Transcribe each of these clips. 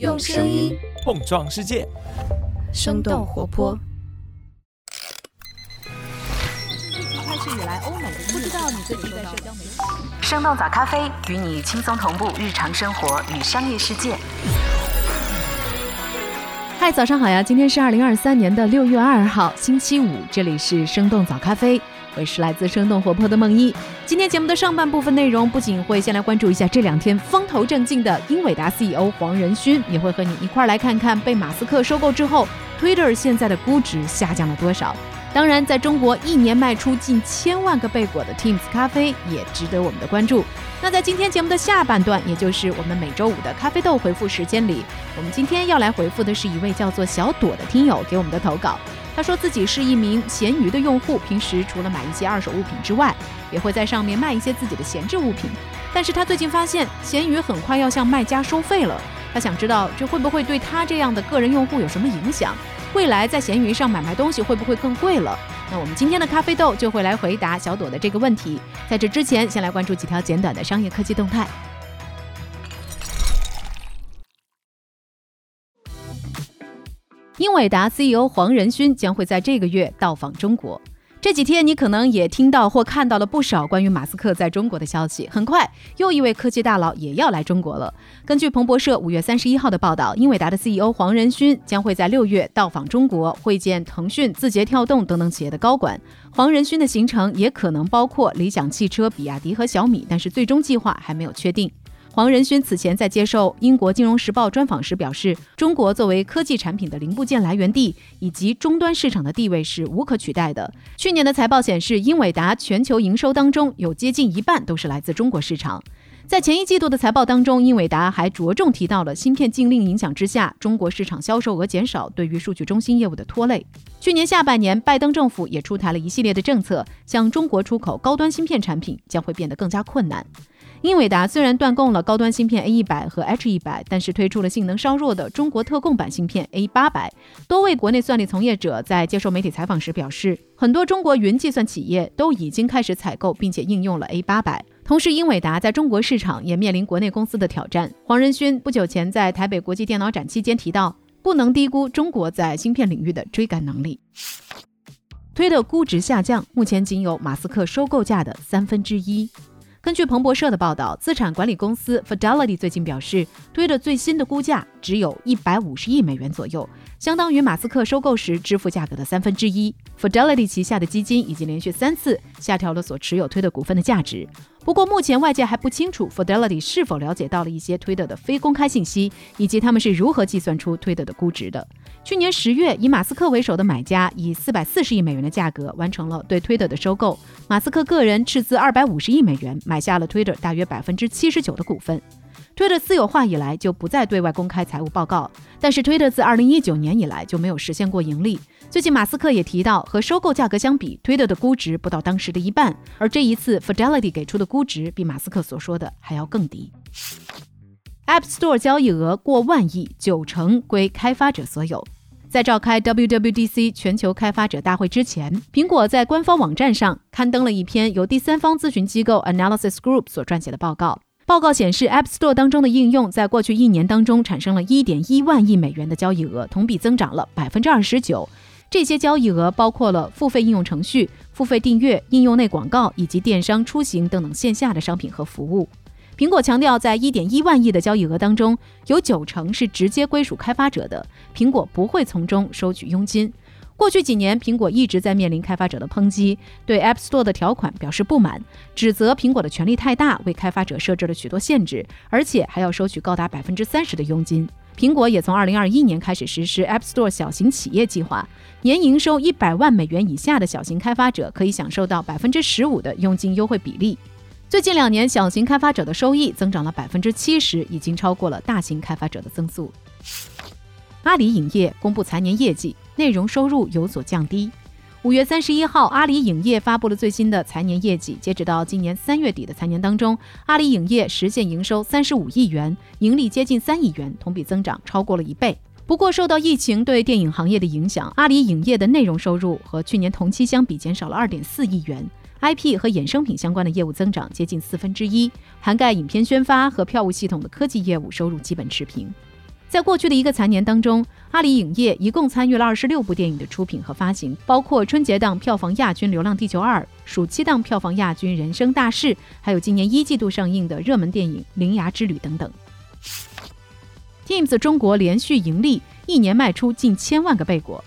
用声音碰撞世界，生动活泼。开始以来，欧美不知道你最近在社交媒体。生动早咖啡与你轻松同步日常生活与商业世界。嗨，早上好呀！今天是二零二三年的六月二号，星期五，这里是生动早咖啡。我是来自生动活泼的梦一。今天节目的上半部分内容，不仅会先来关注一下这两天风头正劲的英伟达 CEO 黄仁勋，也会和你一块来看看被马斯克收购之后，Twitter 现在的估值下降了多少。当然，在中国一年卖出近千万个贝果的 Teams 咖啡也值得我们的关注。那在今天节目的下半段，也就是我们每周五的咖啡豆回复时间里，我们今天要来回复的是一位叫做小朵的听友给我们的投稿。他说自己是一名闲鱼的用户，平时除了买一些二手物品之外，也会在上面卖一些自己的闲置物品。但是他最近发现闲鱼很快要向卖家收费了，他想知道这会不会对他这样的个人用户有什么影响？未来在闲鱼上买卖东西会不会更贵了？那我们今天的咖啡豆就会来回答小朵的这个问题。在这之前，先来关注几条简短的商业科技动态。英伟达 CEO 黄仁勋将会在这个月到访中国。这几天你可能也听到或看到了不少关于马斯克在中国的消息。很快，又一位科技大佬也要来中国了。根据彭博社五月三十一号的报道，英伟达的 CEO 黄仁勋将会在六月到访中国，会见腾讯、字节跳动等等企业的高管。黄仁勋的行程也可能包括理想汽车、比亚迪和小米，但是最终计划还没有确定。黄仁勋此前在接受英国金融时报专访时表示，中国作为科技产品的零部件来源地以及终端市场的地位是无可取代的。去年的财报显示，英伟达全球营收当中有接近一半都是来自中国市场。在前一季度的财报当中，英伟达还着重提到了芯片禁令影响之下，中国市场销售额减少对于数据中心业务的拖累。去年下半年，拜登政府也出台了一系列的政策，向中国出口高端芯片产品将会变得更加困难。英伟达虽然断供了高端芯片 A 一百和 H 一百，但是推出了性能稍弱的中国特供版芯片 A 八百。多位国内算力从业者在接受媒体采访时表示，很多中国云计算企业都已经开始采购并且应用了 A 八百。同时，英伟达在中国市场也面临国内公司的挑战。黄仁勋不久前在台北国际电脑展期间提到，不能低估中国在芯片领域的追赶能力。推特估值下降，目前仅有马斯克收购价的三分之一。根据彭博社的报道，资产管理公司 Fidelity 最近表示，推特最新的估价只有一百五十亿美元左右，相当于马斯克收购时支付价格的三分之一。Fidelity 旗下的基金已经连续三次下调了所持有推特股份的价值。不过，目前外界还不清楚 Fidelity 是否了解到了一些推特的非公开信息，以及他们是如何计算出推特的估值的。去年十月，以马斯克为首的买家以四百四十亿美元的价格完成了对推特的收购。马斯克个人斥资二百五十亿美元买下了推特大约百分之七十九的股份。推特私有化以来就不再对外公开财务报告，但是推特自二零一九年以来就没有实现过盈利。最近马斯克也提到，和收购价格相比，推特的估值不到当时的一半。而这一次，Fidelity 给出的估值比马斯克所说的还要更低。App Store 交易额过万亿，九成归开发者所有。在召开 WWDC 全球开发者大会之前，苹果在官方网站上刊登了一篇由第三方咨询机构 Analysis Group 所撰写的报告。报告显示，App Store 当中的应用在过去一年当中产生了1.1万亿美元的交易额，同比增长了百分之二十九。这些交易额包括了付费应用程序、付费订阅、应用内广告以及电商出行等等线下的商品和服务。苹果强调，在一点一万亿的交易额当中，有九成是直接归属开发者的，苹果不会从中收取佣金。过去几年，苹果一直在面临开发者的抨击，对 App Store 的条款表示不满，指责苹果的权力太大，为开发者设置了许多限制，而且还要收取高达百分之三十的佣金。苹果也从二零二一年开始实施 App Store 小型企业计划，年营收一百万美元以下的小型开发者可以享受到百分之十五的佣金优惠比例。最近两年，小型开发者的收益增长了百分之七十，已经超过了大型开发者的增速。阿里影业公布财年业绩，内容收入有所降低。五月三十一号，阿里影业发布了最新的财年业绩。截止到今年三月底的财年当中，阿里影业实现营收三十五亿元，盈利接近三亿元，同比增长超过了一倍。不过，受到疫情对电影行业的影响，阿里影业的内容收入和去年同期相比减少了二点四亿元。IP 和衍生品相关的业务增长接近四分之一，涵盖影片宣发和票务系统的科技业务收入基本持平。在过去的一个财年当中，阿里影业一共参与了二十六部电影的出品和发行，包括春节档票房亚军《流浪地球二》，暑期档票房亚军《人生大事》，还有今年一季度上映的热门电影《铃芽之旅》等等。Teams 中国连续盈利，一年卖出近千万个贝果。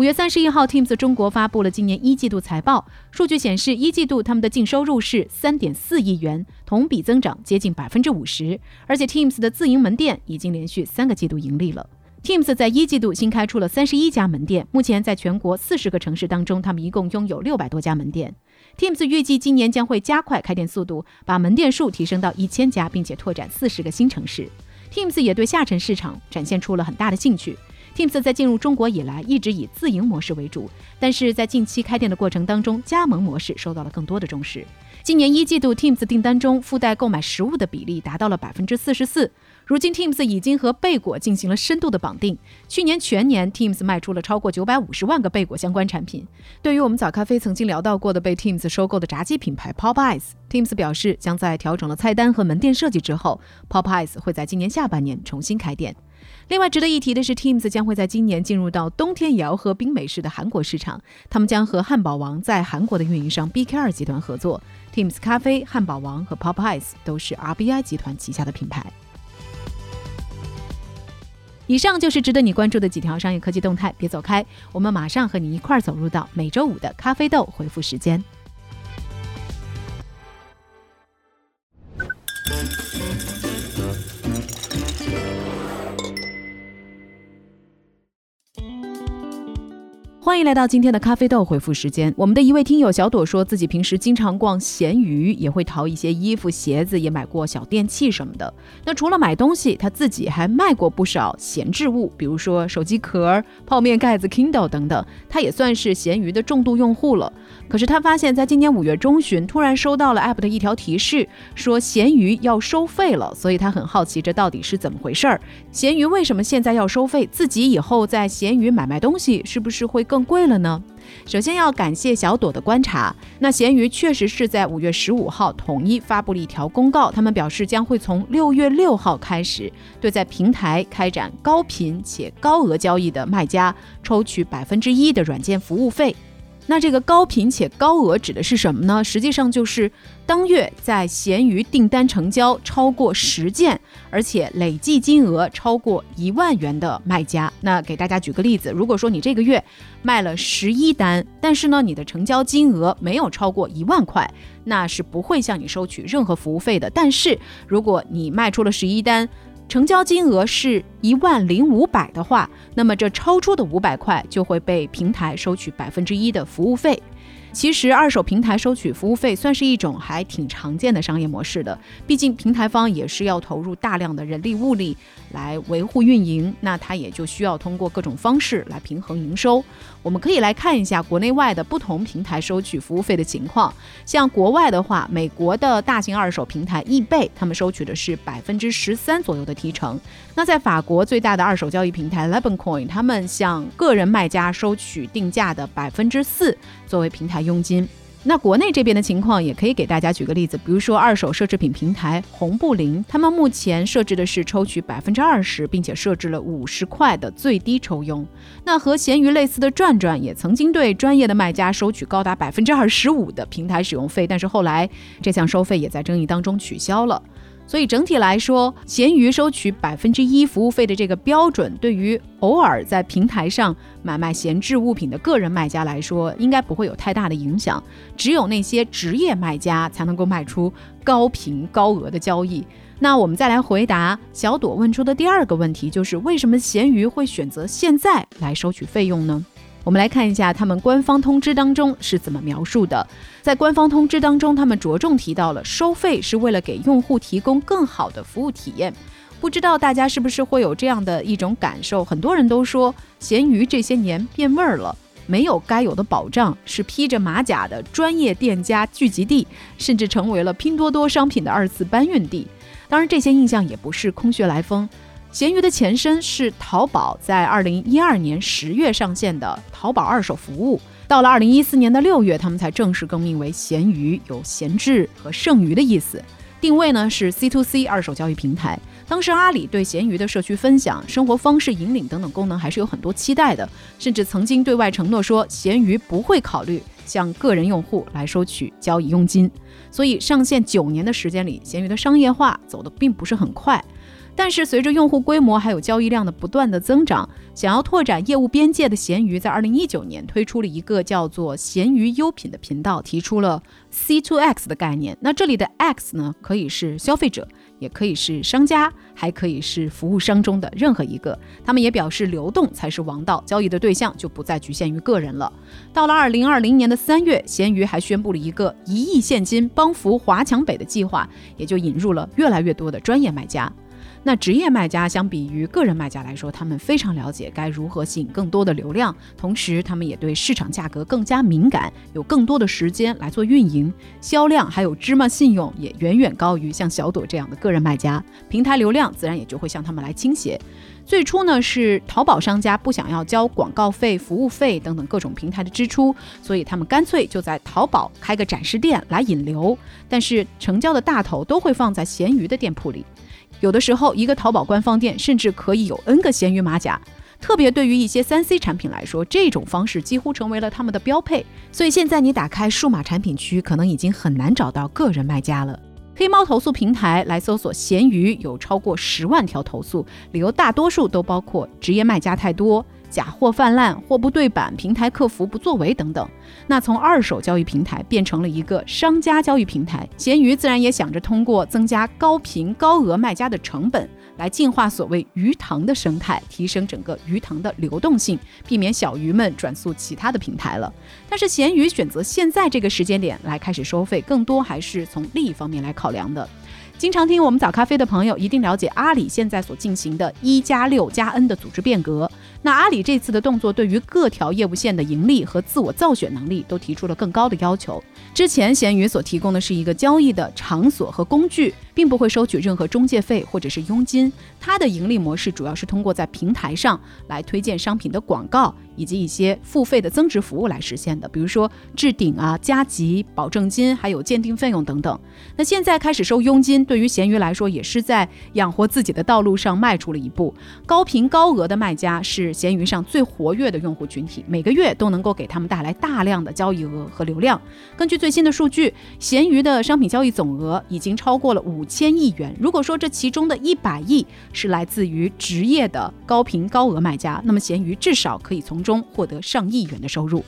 五月三十一号，Teams 中国发布了今年一季度财报，数据显示，一季度他们的净收入是三点四亿元，同比增长接近百分之五十，而且 Teams 的自营门店已经连续三个季度盈利了。Teams 在一季度新开出了三十一家门店，目前在全国四十个城市当中，他们一共拥有六百多家门店。Teams 预计今年将会加快开店速度，把门店数提升到一千家，并且拓展四十个新城市。Teams 也对下沉市场展现出了很大的兴趣。Teams 在进入中国以来一直以自营模式为主，但是在近期开店的过程当中，加盟模式受到了更多的重视。今年一季度，Teams 订单中附带购买实物的比例达到了百分之四十四。如今，Teams 已经和贝果进行了深度的绑定。去年全年，Teams 卖出了超过九百五十万个贝果相关产品。对于我们早咖啡曾经聊到过的被 Teams 收购的炸鸡品牌 Popeyes，Teams 表示将在调整了菜单和门店设计之后，Popeyes 会在今年下半年重新开店。另外值得一提的是，Teams 将会在今年进入到冬天也要喝冰美式的韩国市场。他们将和汉堡王在韩国的运营商 BKR 集团合作。Teams 咖啡、汉堡王和 Popeyes 都是 RBI 集团旗下的品牌。以上就是值得你关注的几条商业科技动态，别走开，我们马上和你一块儿走入到每周五的咖啡豆回复时间。欢迎来到今天的咖啡豆回复时间。我们的一位听友小朵说自己平时经常逛闲鱼，也会淘一些衣服、鞋子，也买过小电器什么的。那除了买东西，他自己还卖过不少闲置物，比如说手机壳、泡面盖子、Kindle 等等。他也算是闲鱼的重度用户了。可是他发现，在今年五月中旬，突然收到了 App 的一条提示，说闲鱼要收费了。所以他很好奇，这到底是怎么回事儿？闲鱼为什么现在要收费？自己以后在闲鱼买卖东西，是不是会更？贵了呢。首先要感谢小朵的观察。那闲鱼确实是在五月十五号统一发布了一条公告，他们表示将会从六月六号开始，对在平台开展高频且高额交易的卖家抽取百分之一的软件服务费。那这个高频且高额指的是什么呢？实际上就是当月在闲鱼订单成交超过十件，而且累计金额超过一万元的卖家。那给大家举个例子，如果说你这个月卖了十一单，但是呢你的成交金额没有超过一万块，那是不会向你收取任何服务费的。但是如果你卖出了十一单，成交金额是一万零五百的话，那么这超出的五百块就会被平台收取百分之一的服务费。其实，二手平台收取服务费算是一种还挺常见的商业模式的。毕竟，平台方也是要投入大量的人力物力来维护运营，那它也就需要通过各种方式来平衡营收。我们可以来看一下国内外的不同平台收取服务费的情况。像国外的话，美国的大型二手平台易贝，他们收取的是百分之十三左右的提成。那在法国最大的二手交易平台 Leboncoin，他们向个人卖家收取定价的百分之四作为平台佣金。那国内这边的情况也可以给大家举个例子，比如说二手奢侈品平台红布林，他们目前设置的是抽取百分之二十，并且设置了五十块的最低抽佣。那和闲鱼类似的转转也曾经对专业的卖家收取高达百分之二十五的平台使用费，但是后来这项收费也在争议当中取消了。所以整体来说，闲鱼收取百分之一服务费的这个标准，对于偶尔在平台上买卖闲置物品的个人卖家来说，应该不会有太大的影响。只有那些职业卖家才能够卖出高频高额的交易。那我们再来回答小朵问出的第二个问题，就是为什么闲鱼会选择现在来收取费用呢？我们来看一下他们官方通知当中是怎么描述的。在官方通知当中，他们着重提到了收费是为了给用户提供更好的服务体验。不知道大家是不是会有这样的一种感受？很多人都说闲鱼这些年变味儿了，没有该有的保障，是披着马甲的专业店家聚集地，甚至成为了拼多多商品的二次搬运地。当然，这些印象也不是空穴来风。闲鱼的前身是淘宝，在二零一二年十月上线的淘宝二手服务。到了二零一四年的六月，他们才正式更名为闲鱼，有闲置和剩余的意思。定位呢是 C to C 二手交易平台。当时阿里对闲鱼的社区分享、生活方式引领等等功能还是有很多期待的，甚至曾经对外承诺说，闲鱼不会考虑向个人用户来收取交易佣金。所以上线九年的时间里，闲鱼的商业化走得并不是很快。但是随着用户规模还有交易量的不断的增长，想要拓展业务边界的闲鱼在二零一九年推出了一个叫做“闲鱼优品”的频道，提出了 C to X 的概念。那这里的 X 呢，可以是消费者，也可以是商家，还可以是服务商中的任何一个。他们也表示，流动才是王道，交易的对象就不再局限于个人了。到了二零二零年的三月，闲鱼还宣布了一个一亿现金帮扶华强北的计划，也就引入了越来越多的专业买家。那职业卖家相比于个人卖家来说，他们非常了解该如何吸引更多的流量，同时他们也对市场价格更加敏感，有更多的时间来做运营，销量还有芝麻信用也远远高于像小朵这样的个人卖家，平台流量自然也就会向他们来倾斜。最初呢是淘宝商家不想要交广告费、服务费等等各种平台的支出，所以他们干脆就在淘宝开个展示店来引流，但是成交的大头都会放在闲鱼的店铺里。有的时候，一个淘宝官方店甚至可以有 N 个闲鱼马甲。特别对于一些三 C 产品来说，这种方式几乎成为了他们的标配。所以现在你打开数码产品区，可能已经很难找到个人卖家了。黑猫投诉平台来搜索闲鱼，有超过十万条投诉，理由大多数都包括职业卖家太多。假货泛滥、货不对版、平台客服不作为等等，那从二手交易平台变成了一个商家交易平台，闲鱼自然也想着通过增加高频高额卖家的成本，来净化所谓鱼塘的生态，提升整个鱼塘的流动性，避免小鱼们转速其他的平台了。但是闲鱼选择现在这个时间点来开始收费，更多还是从利益方面来考量的。经常听我们早咖啡的朋友一定了解阿里现在所进行的一加六加 N 的组织变革。那阿里这次的动作对于各条业务线的盈利和自我造血能力都提出了更高的要求。之前闲鱼所提供的是一个交易的场所和工具。并不会收取任何中介费或者是佣金，它的盈利模式主要是通过在平台上来推荐商品的广告，以及一些付费的增值服务来实现的，比如说置顶啊、加急、保证金，还有鉴定费用等等。那现在开始收佣金，对于闲鱼来说也是在养活自己的道路上迈出了一步。高频高额的卖家是闲鱼上最活跃的用户群体，每个月都能够给他们带来大量的交易额和流量。根据最新的数据，闲鱼的商品交易总额已经超过了五。千亿元，如果说这其中的一百亿是来自于职业的高频高额卖家，那么闲鱼至少可以从中获得上亿元的收入。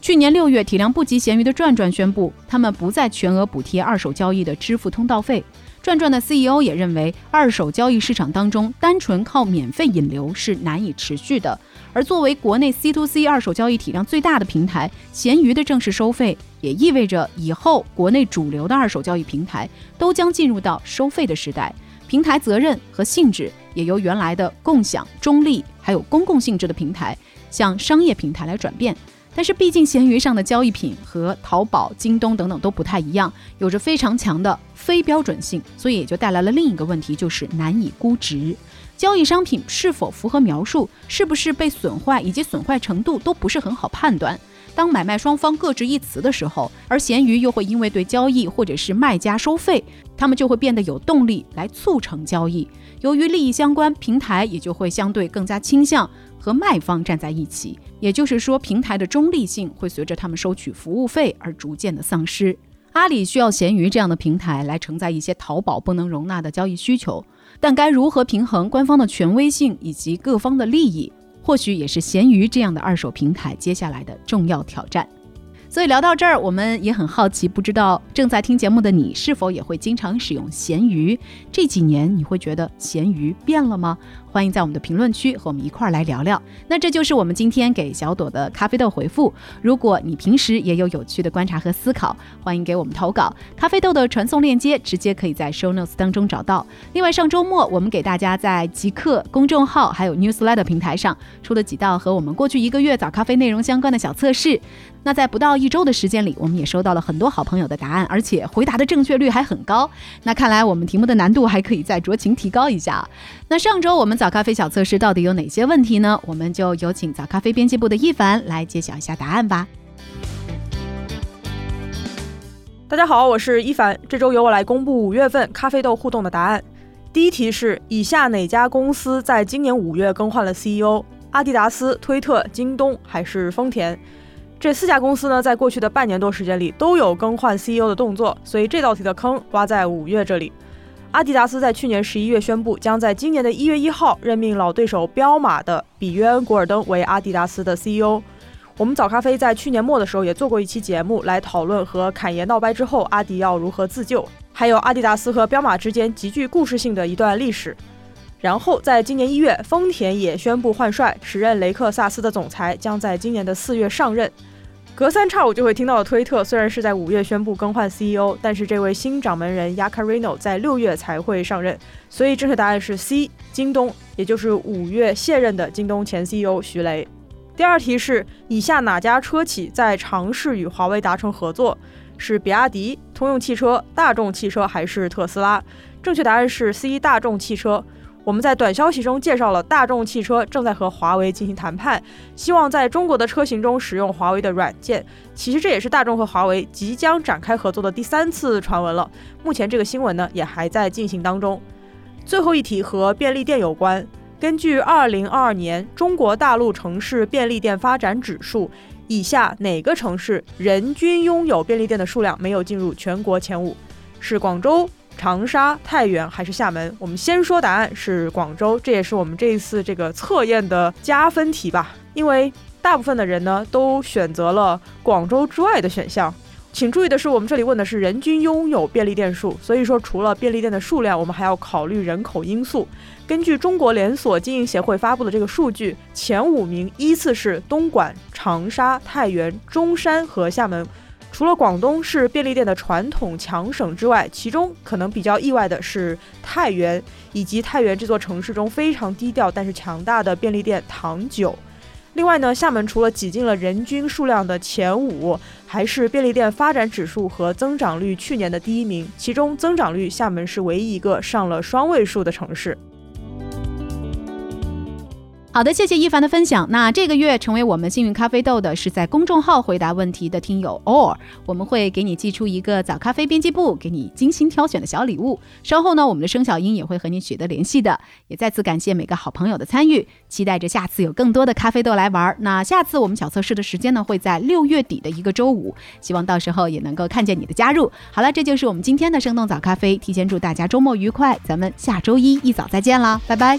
去年六月，体量不及闲鱼的转转宣布，他们不再全额补贴二手交易的支付通道费。转转的 CEO 也认为，二手交易市场当中，单纯靠免费引流是难以持续的。而作为国内 C to C 二手交易体量最大的平台，闲鱼的正式收费，也意味着以后国内主流的二手交易平台都将进入到收费的时代。平台责任和性质也由原来的共享、中立还有公共性质的平台，向商业平台来转变。但是，毕竟闲鱼上的交易品和淘宝、京东等等都不太一样，有着非常强的非标准性，所以也就带来了另一个问题，就是难以估值。交易商品是否符合描述，是不是被损坏，以及损坏程度都不是很好判断。当买卖双方各执一词的时候，而闲鱼又会因为对交易或者是卖家收费，他们就会变得有动力来促成交易。由于利益相关，平台也就会相对更加倾向。和卖方站在一起，也就是说，平台的中立性会随着他们收取服务费而逐渐的丧失。阿里需要闲鱼这样的平台来承载一些淘宝不能容纳的交易需求，但该如何平衡官方的权威性以及各方的利益，或许也是闲鱼这样的二手平台接下来的重要挑战。所以聊到这儿，我们也很好奇，不知道正在听节目的你是否也会经常使用闲鱼？这几年你会觉得闲鱼变了吗？欢迎在我们的评论区和我们一块儿来聊聊。那这就是我们今天给小朵的咖啡豆回复。如果你平时也有有趣的观察和思考，欢迎给我们投稿。咖啡豆的传送链接直接可以在 show notes 当中找到。另外，上周末我们给大家在极客公众号还有 newsletter 平台上出了几道和我们过去一个月早咖啡内容相关的小测试。那在不到一周的时间里，我们也收到了很多好朋友的答案，而且回答的正确率还很高。那看来我们题目的难度还可以再酌情提高一下。那上周我们早早咖啡小测试到底有哪些问题呢？我们就有请早咖啡编辑部的一凡来揭晓一下答案吧。大家好，我是一凡，这周由我来公布五月份咖啡豆互动的答案。第一题是：以下哪家公司在今年五月更换了 CEO？阿迪达斯、推特、京东还是丰田？这四家公司呢，在过去的半年多时间里都有更换 CEO 的动作，所以这道题的坑挖在五月这里。阿迪达斯在去年十一月宣布，将在今年的一月一号任命老对手彪马的比约恩·古尔登为阿迪达斯的 CEO。我们早咖啡在去年末的时候也做过一期节目，来讨论和侃爷闹掰之后阿迪要如何自救，还有阿迪达斯和彪马之间极具故事性的一段历史。然后在今年一月，丰田也宣布换帅，时任雷克萨斯的总裁将在今年的四月上任。隔三差五就会听到的推特，虽然是在五月宣布更换 CEO，但是这位新掌门人 Yakarino 在六月才会上任，所以正确答案是 C。京东，也就是五月卸任的京东前 CEO 徐雷。第二题是：以下哪家车企在尝试与华为达成合作？是比亚迪、通用汽车、大众汽车还是特斯拉？正确答案是 C。大众汽车。我们在短消息中介绍了大众汽车正在和华为进行谈判，希望在中国的车型中使用华为的软件。其实这也是大众和华为即将展开合作的第三次传闻了。目前这个新闻呢也还在进行当中。最后一题和便利店有关。根据二零二二年中国大陆城市便利店发展指数，以下哪个城市人均拥有便利店的数量没有进入全国前五？是广州？长沙、太原还是厦门？我们先说答案是广州，这也是我们这一次这个测验的加分题吧。因为大部分的人呢都选择了广州之外的选项。请注意的是，我们这里问的是人均拥有便利店数，所以说除了便利店的数量，我们还要考虑人口因素。根据中国连锁经营协会发布的这个数据，前五名依次是东莞、长沙、太原、中山和厦门。除了广东是便利店的传统强省之外，其中可能比较意外的是太原，以及太原这座城市中非常低调但是强大的便利店唐九。另外呢，厦门除了挤进了人均数量的前五，还是便利店发展指数和增长率去年的第一名，其中增长率厦门是唯一一个上了双位数的城市。好的，谢谢一凡的分享。那这个月成为我们幸运咖啡豆的是在公众号回答问题的听友 or，我们会给你寄出一个早咖啡编辑部给你精心挑选的小礼物。稍后呢，我们的生小英也会和你取得联系的。也再次感谢每个好朋友的参与，期待着下次有更多的咖啡豆来玩。那下次我们小测试的时间呢会在六月底的一个周五，希望到时候也能够看见你的加入。好了，这就是我们今天的生动早咖啡，提前祝大家周末愉快，咱们下周一一早再见啦，拜拜。